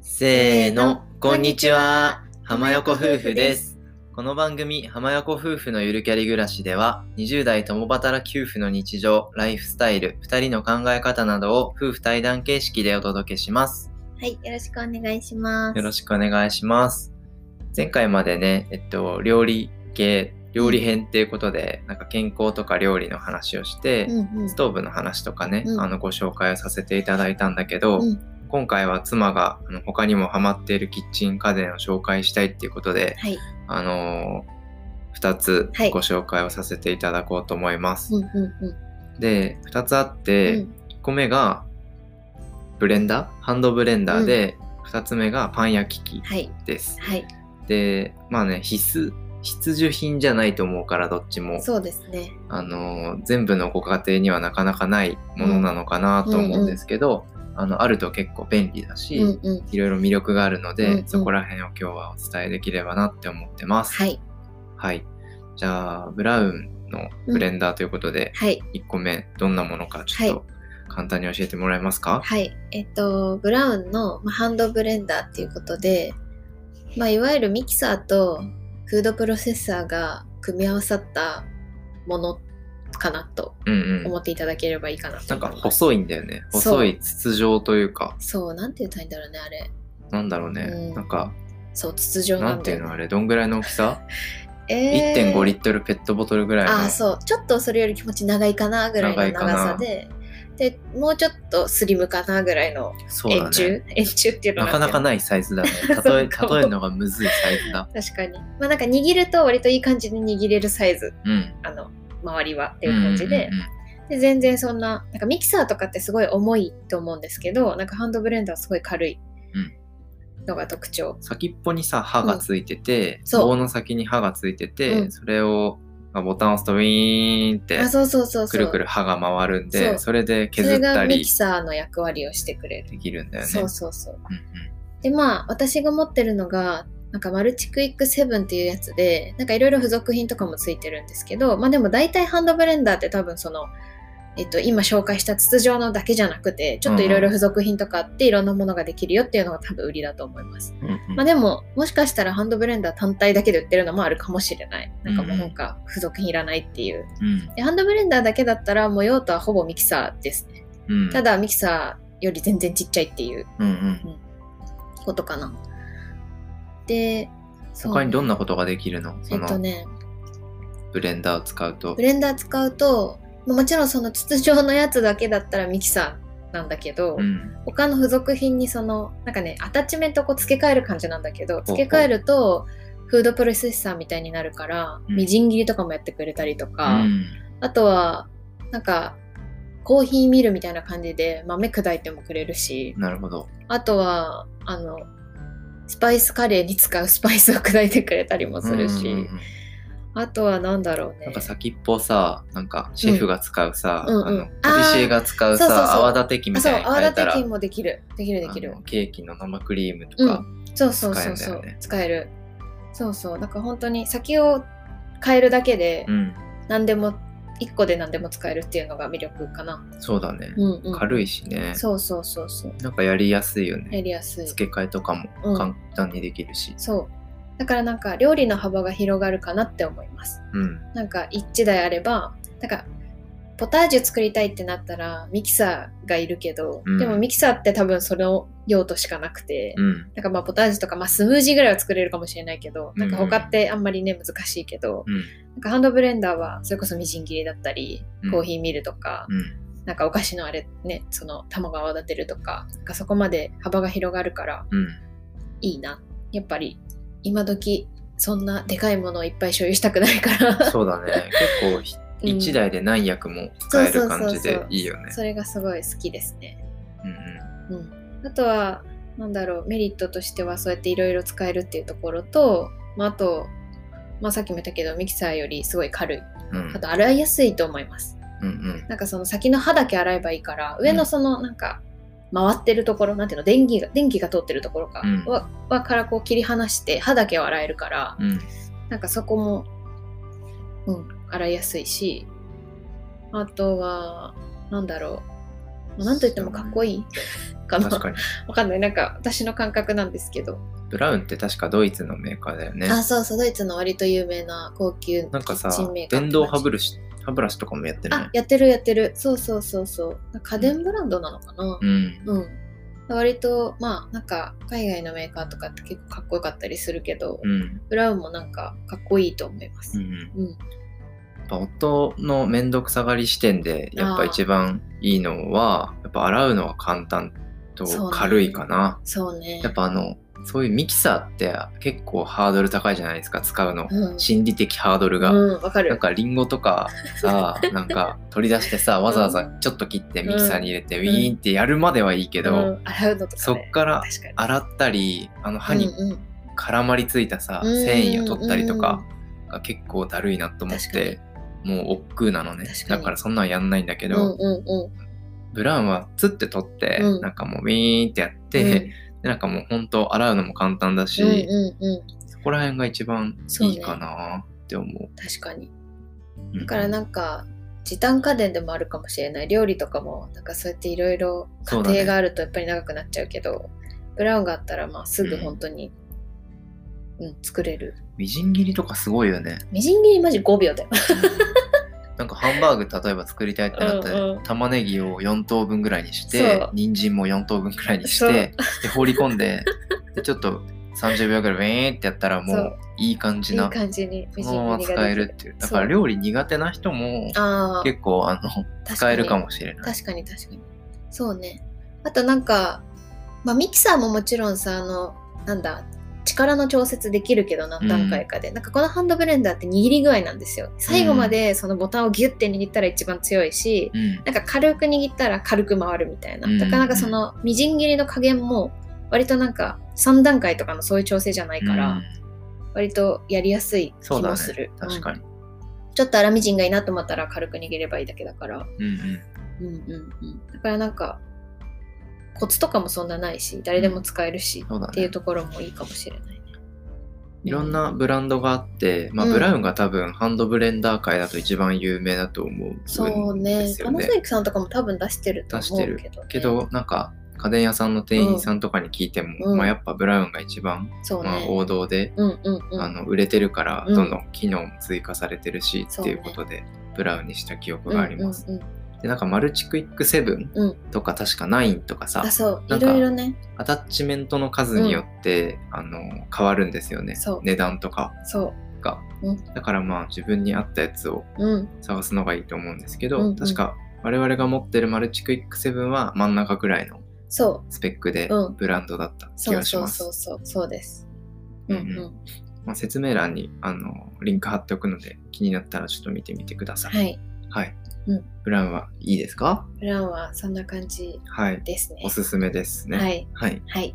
せーの、こんにちは。浜横夫婦です。この番組、浜横夫婦のゆるキャリ暮らしでは、20代共働き夫婦の日常、ライフスタイル、2人の考え方などを夫婦対談形式でお届けします。はい、よろしくお願いします。よろしくお願いします。前回までね、えっと、料理系、料理編っていうことで、なんか健康とか料理の話をして、うんうんストーブの話とかね、うんあのご紹介をさせていただいたんだけど、うん今回は妻があの他にもハマっているキッチン家電を紹介したいっていうことで、はい。あのー、2つはいご紹介をさせていただこうと思います。うんうんで2つあっうて、ん。1個目がブレンダー？ハンドブレンダーで、2つ目がパン焼き器はい。です。はい。でまあね必須必需品じゃないと思うからどっちも、そうですね。あのー全部のご家庭にはなかなかないものなのかなと思うんですけど、あのあると結構便利だし、うんうん。いろいろ魅力があるので、うんうんそこら辺を今日はお伝えできればなって思ってます。はい。はい。じゃあ、ブラウンのブレンダーということで、はい。1個目、どんなものかちょっと簡単に教えてもらえますか、はい。えっと、ブラウンのまあハンドブレンダーっていうことで、まあ、いわゆるミキサーとフードプロセッサーが組み合わさったものかなとうんうん。思っていただければいいかなとなんか思います。細いんだよね。細い筒状というか、そう、なんて言ったらいいんだろうね、あれ。なんだろうね。うんなんか、そう、筒状ななんね。ていうのあれ、どんぐらいの大きさ、えー ?1.5 リットルペットボトルぐらいの。ああそうちょっとそれより気持ち長いかなぐらいの長さででもうちょっとスリムかなぐらいのそうだ円柱、ね。円柱っていうのなかなかいないサイズだね。例え、例えるのがむずいサイズだ。確かに。まあなんか握ると割といい感じに握れるサイズ。うん。あの周りはっていう感じで,、うんうんうんで全然そんななんかミキサーとかってすごい重いと思うんですけどなんかハンドブレンダーはすごい軽いのが特徴、先っぽにさ刃がついてて、そう。棒の先に刃がついてて、うん。それをまあボタンを押すとウィーンってあそうそうそうそう。くるくる刃が回るんでそう。それでそ削ったり。れがミキサーの役割をしてくれる、できるんだよね。そうそうそう。うんでまあ私が持ってるのがなんかマルチクイック7っていうやつでなんかいろいろ付属品とかもついてるんですけどまあでも大体ハンドブレンダーって多分そのえっと、今紹介した筒状のだけじゃなくてちょっといろいろ付属品とかあっていろんなものができるよっていうのが多分売りだと思います、うんうん。うんまあでももしかしたらハンドブレンダー単体だけで売ってるのもあるかもしれない。なんかもうなんか付属品いらないっていう。うん。でハンドブレンダーだけだったらもう用途はほぼミキサーですね。うん。ただミキサーより全然ちっちゃいっていう。うんうん。ことかな。で、他にどんなことができるの？えそのっとね、ブレンダーを使うと。ブ。レンダー使うと、まあもちろんその筒状のやつだけだったらミキサーなんだけど、うん。他の付属品にその、なんかね、アタッチメントをこう付け替える感じなんだけど、付け替えると、フードプロセッサーみたいになるから、うん。みじん切りとかもやってくれたりとうか、ん。あとは、なんか、コーヒーミルみたいな感じで豆砕いてもくれるし、なるほど。あとは、あの、スパイスカレーに使うスパイスを砕いてくれたりもするし、うんうんうんあとはなんだろうねなん。か先っぽさ、なんかシェフが使うさ、うんうんうんあのパティシエが使うさ、あーそうそうそう泡立て器みあ、そう、たいに泡変えたら、立て器もできる。できるできる。ケーキの生クリームとうか、ん。そうそうそうそう。使える。そうそう。だから本当に先を変えるだけでうん、何でも、1個で何でも使えるっていうのが魅力かな。そうだね。うんうん。軽いしね。そうそうそうそう。なんかやりやすいよやね。りやすい。付け替えとかもうん簡単にできるし。そう。だからなんか料理の幅が広がるかなって思います。うん。なんか1台あれば、なんかポタージュ作りたいってなったらミキサーがいるけど、うんでもミキサーって多分その用途しかなくて、うん。なんかまあポタージュとか、まあ、スムージーぐらいは作れるかもしれないけど、なんか他ってあんまりね難しいけど、うん。なんかハンドブレンダーはそれこそみじん切りだったり、うんコーヒーミルとか、うん。なんかお菓子のあれね、その卵泡立てるとか、なんかそこまで幅が広がるからうん。いいな。やっぱり今時そんなでかいものをいっぱい所有したくないから。そうだね。結構ひ、うん一台で何役も使える感じでいいよね。それがすごい好きですね。うんうん、あとはなんだろうメリットとしてはそうやっていろいろ使えるっていうところと、まあ、あと、まあ、さっきも言ったけどミキサーよりすごい軽いうん。あと洗いやすいと思いますうんうん。なんかその先の刃だけ洗えばいいから上のそのなんか回ってるところなんていうの電気が電気が通ってるところか、うん。ははからこう切り離して刃だけを洗えるからうん。なんかそこも、うん、洗いやすいしあとはなんだろまあなんといってもかっこいい？かな。確かに。わかんない。なんか私の感覚なんですけど。ブラウンって確かドイツのメーカーだよね。あそうそうドイツの割と有名な高級なんかさキッチンメー、カー電動歯ブラシ、歯ブラシとかもやってないあやってるやってるそうそうそうそう家電ブランドなのかなうん。うん、割とまあなんか海外のメーカーとかって結構かっこよかったりするけど、うん。ブラウンもなんかかっこいいと思いますう。ん。うん、夫の面倒くさがり視点でやっぱ一番いいのはやっぱ洗うのは簡単とそうね。軽いかな、そうね。やっぱあのそういうミキサーって結構ハードル高いじゃないですか使うの、うん、心理的ハードルが、うん、わかる。なんかリンゴとかさ なんか取り出してさわざわざちょっと切ってミキサーに入れてウィーンってやるまではいいけど、うん、洗うのとか、ね、そっから洗ったりあの歯にうんうん。絡まりついたさ、うん繊維を取ったりとかが結構だるいなと思っ確てもう億劫なのね。だからそんなんやんないんだけうんど、うんうんブラウンはツって取って、うん。なんかもうウィーンってやって、でなんかもうほんと洗うのも簡単だし、うんうんうん、そこら辺が一番いいかなって思う。確かに。うん。だからなんか時短家電でもあるかもしれない。料理とかもなんかそうやっていろいろ家庭があるとやっぱり長くなっちゃうけどブラウンがあったらまあすぐ本当に、うん作れる。みじん切りとかすごいよね。みじん切りマジ5秒だよなんかハンバーグ例えば作りたいってなったら、うんうん。玉ねぎを4等分ぐらいにしそてう。人参も4等分ぐらいにしてで放り込んででちょっと30秒ぐらいウィーンってやったらもそう。ういい感いいじな感じにそのまま使えるっていう。だから料理苦手な人もああ結構あの使えるかもしれない。確かに確かに。そうね。あとなんか、まあ、ミキサーももちろんさあのなんだ力の調節できるけど何段階かで、なんかこのハンドブレンダーって握り具合なんですよ。最後までそのボタンをギュッて握ったら一番強いし、うん。なんか軽く握ったら軽く回るみたいな。うん。だからなんかそのみじん切りの加減も割となんか3段階とかのそういう調整じゃないから、うん。割とやりやすい気もする、確かに。うん。ちょっと粗みじんがいいなと思ったら軽く握ればいいだけだから。うんうん。うんうんうん、だからなんかコツとかもそんなないし誰でも使えるし、そうだね。っていうところもいいかもしれないね。いろんなブランドがあって、まあ、うん。ブラウンが多分ハンドブレンダー界だと一番有名だと思うんそうねですよね。パナソ。ニックさんとかも多分出してると思うけど、ね、けどなんか家電屋さんの店員さんとかに聞いても、うん。まあ、やっぱブラウンが一番、ね、まあ、王道で、うんうんうん。あの売れてるからうん。どんどん機能も追加されてるし、そうねっていうことでブラウンにした記憶があります。うんうんうんでなんかマルチクイックセブンうん。とか確か9とかさ、あそう。ないろいろね。アタッチメントの数によって、あの変わるんですよね。そう。値段とか。そが、うん。だからまあ自分に合ったやつを探すのがいいと思うんですけど、確か我々が持ってるマルチクイックセブンは真ん中くらいのそう。スペックでうん。ブランドだった気そうがします。そうそうそうそうですうんうん、まあ、説明欄にあのリンク貼っておくので気になったらちょっと見てみてください。はい。はい。うん。ブラウンはいいですか？ブラウンはそんな感じはい。ですね。おすすめですね。はい。はい。はい。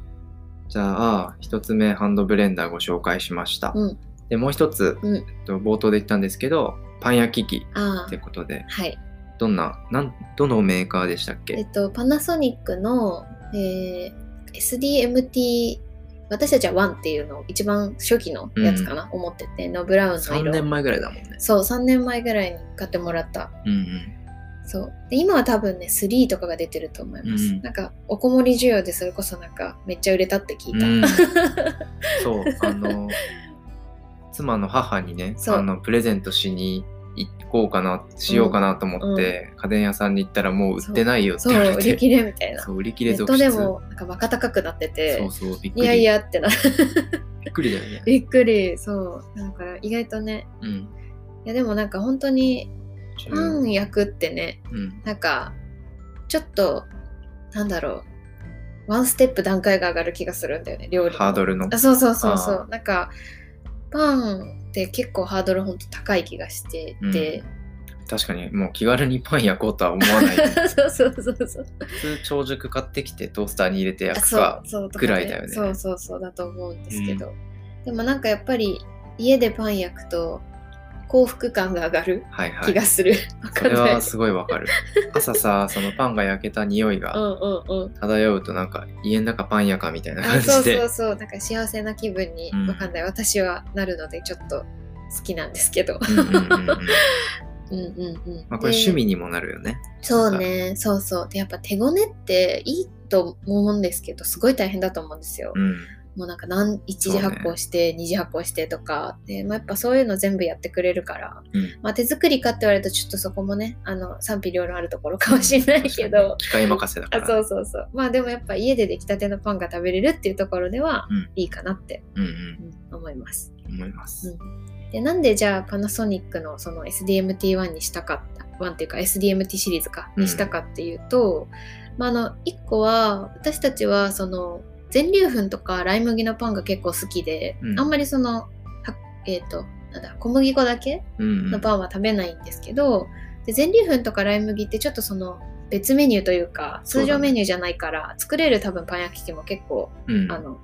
じゃあ、一つ目ハンドブレンダーご紹介しました。うん。で、もう一つ、うん。えっと冒頭で言ったんですけど、パン焼き器あってことで、あはい。どんな、なんどのメーカーでしたっけ？えっと、パナソニックの、えー SDMT 私たちは1っていうのを一番初期のやつかな、思っててのブラウンの ?3 色年前ぐらいだもんね。そう3年前ぐらいに買ってもらった。うんうん。そう。で今は多分ね3とかが出てると思います、うんなんかおこもり需要でそれこそなんかめっちゃ売れたって聞いた、うん、そう、あの、妻の母にね、あのプレゼントしに行こうかな、しようかなと思って、家電屋さんに行ったらもう売ってないよって言われて、売り切れみたいな。そう売り切れ続出。トでもなんかバカ高くなってて。そうそう、びっくり。いやいやってなびっくりだよね。びっくり。そう。だから意外とね。うん。いやでもなんか本当にパン焼くってねうん。なんかちょっとなんだろう。ワンステップ段階が上がる気がするんだよね料理の。ハードルの。あ。そうそうそうそあうなんかパンって結構ハードルほんと高い気がしてて、確かにもう気軽にパン焼こうとは思わない。そうそうそうそう。普通長熟買ってきてトースターに入れて焼くか。ぐらいだよね。そうそうそうだと思うんですけど、でもなんかやっぱり家でパン焼くと幸福感が上がるはいはい。気がする、わそかんないれはすごいわかる。朝さ、そのパンが焼けた匂いがうんうんうん 漂うとなんか家の中パン屋かみたいなあ感じで。そうそうそうなんか幸せな気分にうんわかんない、私はなるのでちょっと好きなんですけどうんうんうんうん うんうんうん。まあ、これで趣味にもなるよね。そうね、そうそう。で、やっぱ手ごねっていいと思うんですけど、すごい大変だと思うんですよ。うん。もうなんか何一次発酵して、二次発酵してとか。で、まあ、やっぱそういうの全部やってくれるから、うん。まあ、手作りかって言われるとちょっとそこもねあの賛否両論あるところかもしれないけど、機械任せだから。あそうそうそう。まあでもやっぱ家で出来たてのパンが食べれるっていうところではうん。いいかなって、うんうん。思います。うん。思います。でなんでじゃあパナソニックのその SDMT1 にしたかった1っていうか SDMT シリーズかうんにしたかっていうと、まあ、あの1個は私たちはその全粒粉とかライ麦のパンが結構好きで、うん。あんまりそのはえっ、となんだ小麦粉だけうんうん。のパンは食べないんですけど、で全粒粉とかライ麦ってちょっとその別メニューというか通常メニューじゃないから、作れる多分パン焼き器も結構、うん。あの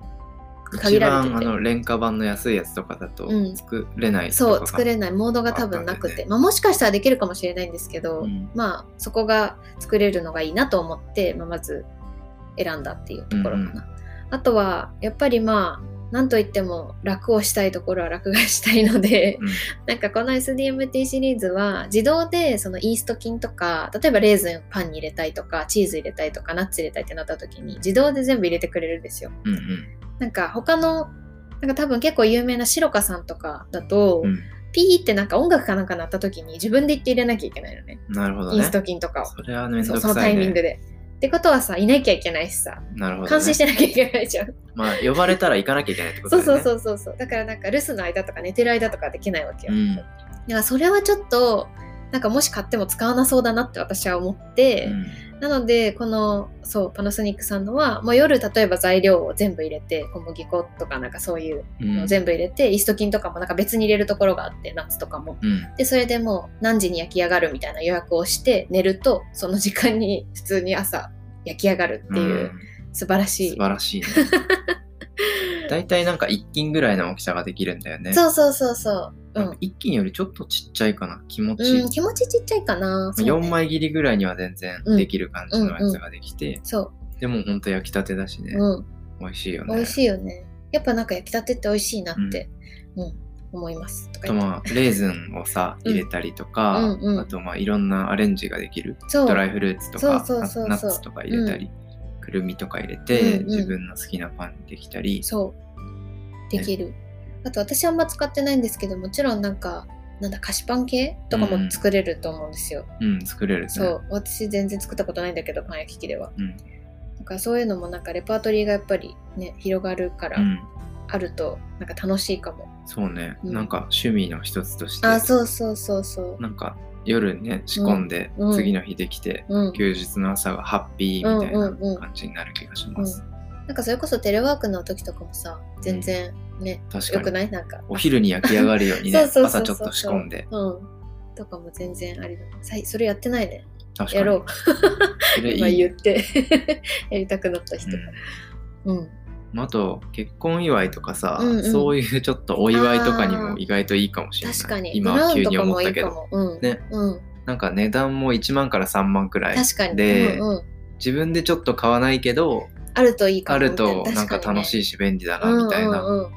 一限られてて。番あの廉価版の安いやつとかだとうん。作れないとかそうが作れない。モードが多分なくて、まあ、もしかしたらできるかもしれないんですけど、うん。まあそこが作れるのがいいなと思って、まあ、まず選んだっていうところかな、うんうんあとはやっぱりまあなんといっても楽をしたいところは楽がしたいので、うんなんかこの SDMT シリーズは自動でそのイースト菌とか例えばレーズンパンに入れたいとかチーズ入れたいとかナッツ入れたいってなった時に自動で全部入れてくれるんですようんうんなんか他のなんか多分結構有名なシロカさんとかだと、うんピーってなんか音楽かなんか鳴った時に自分で言って入れなきゃいけないのねなるほどねイース。ト菌とかをそれはめんそのタ。イミングで。ってことはさいなきゃいけないしさ。なるほど、ね。監視してなきゃいけないじゃん、まあ呼ばれたら行かなきゃいけないってことそうだよね。そうそうそうそうだからなんか留守の間とか寝てる間とかできないわけよ、うん。だからそれはちょっとなんかもし買っても使わなそうだなって私は思って、なのでこのそうパナソニックさんのはもう夜例えば材料を全部入れて小麦粉とかなんかそういううん。のを全部入れて、イースト菌とかもなんか別に入れるところがあってナッツとかも。うん。でそれでもう何時に焼き上がるみたいな予約をして寝るとその時間に普通に朝焼き上がるっていう、うん。素晴らしい。素晴らしいね。大体なんか一斤ぐらいの大きさができるんだよね。そうそうそうそう一斤よりちょっとちっちゃいかな。気持ち。うん、気持ちちっちゃいかな、ね。4枚切りぐらいには全然できる感じのやつができて、そでもほんと焼きたてだしね、う、うん、美味しいよね。美味しいよね。やっぱなんか焼きたてって美味しいなって、うん。思いますとまあレーズンをさうん。入れたりとか、うんうん。あとまあいろんなアレンジができる。ドライフルーツとかそうそうそうそう。ナッツとか入れたり、くるみとか入れて、うんうん。自分の好きなパンにできたり、そう。できる、あと私あんま使ってないんですけどもちろんなんかなんだ菓子パン系とかも作れると思うんですよ、うん、作れるね。そう。私全然作ったことないんだけどパン焼き器では。うん。なんかそういうのもなんかレパートリーがやっぱりね広がるからうん、あるとなんか楽しいかも、そうね、うん。なんか趣味の一つとして。あそうそうそうそうなんか夜ね仕込んで、うん。次の日できて、うん。休日の朝がハッピーみたいなうんうんうん。感じになる気がします。なんかそれこそテレワークの時とかもさ全然ね、確かに。ない？なんか。お昼に焼き上がるようにね そうそうそうそう。朝ちょっと仕込んで。うん。とかも全然ありだ。さいそれやってないね。確かに。やろう。それいい今言って。やりたくなった人。うん。うん。あと結婚祝いとかさ、うんうん。そういうちょっとお祝いとかにも意外といいかもしれない。確かに。今ブラウン急に思ったけかもうん。ね。うん。なんか値段も1万から3万くらい確かに。で、うんうん、自分でちょっと買わないけどあるといいかも。あるとなんか楽いしいし便利だなみたいな、うんうんうん、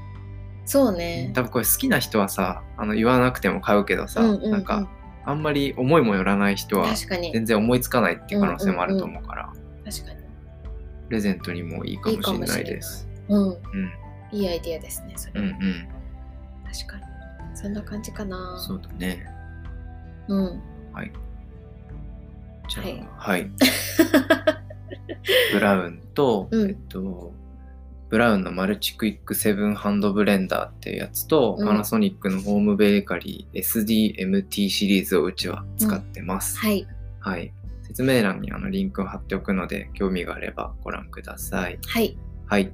そうね。多分これ好きな人はさあの言わなくても買うけどさ、うんうんうん。なんかあんまり思いもよらない人は全然思いつかないっていう可能性もあると思うから、確かに。プレゼントにもいいかもしれないです。うん。うん。いいアイディアですねそれ、うんうん。確かに。そんな感じかな。そうだね。うん。はい。じゃはい。あ、はい。ブラウンと、うん。えっと、ブラウンのマルチクイックセブンハンドブレンダーっていうやつと、うんパナソニックのホームベーカリー SDMT シリーズをうちは使ってます。はいはい。説明欄にあのリンクを貼っておくので、興味があればご覧ください。はいはい。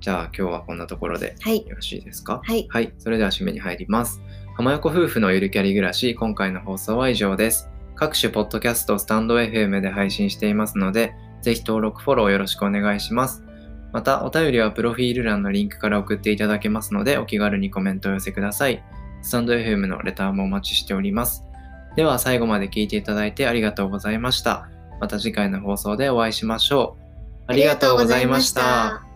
じゃあ今日はこんなところではいよろしいですか？はいはい。それでは締めに入ります。浜横夫婦のゆるキャリ暮らし、今回の放送は以上です。各種ポッドキャスト、スタンド FM で配信していますので、ぜひ登録、フォローよろしくお願いします。また、お便りはプロフィール欄のリンクから送っていただけますので、お気軽にコメントを寄せください。スタンド FM のレターもお待ちしております。では、最後まで聞いていただいてありがとうございました。また次回の放送でお会いしましょう。ありがとうございました。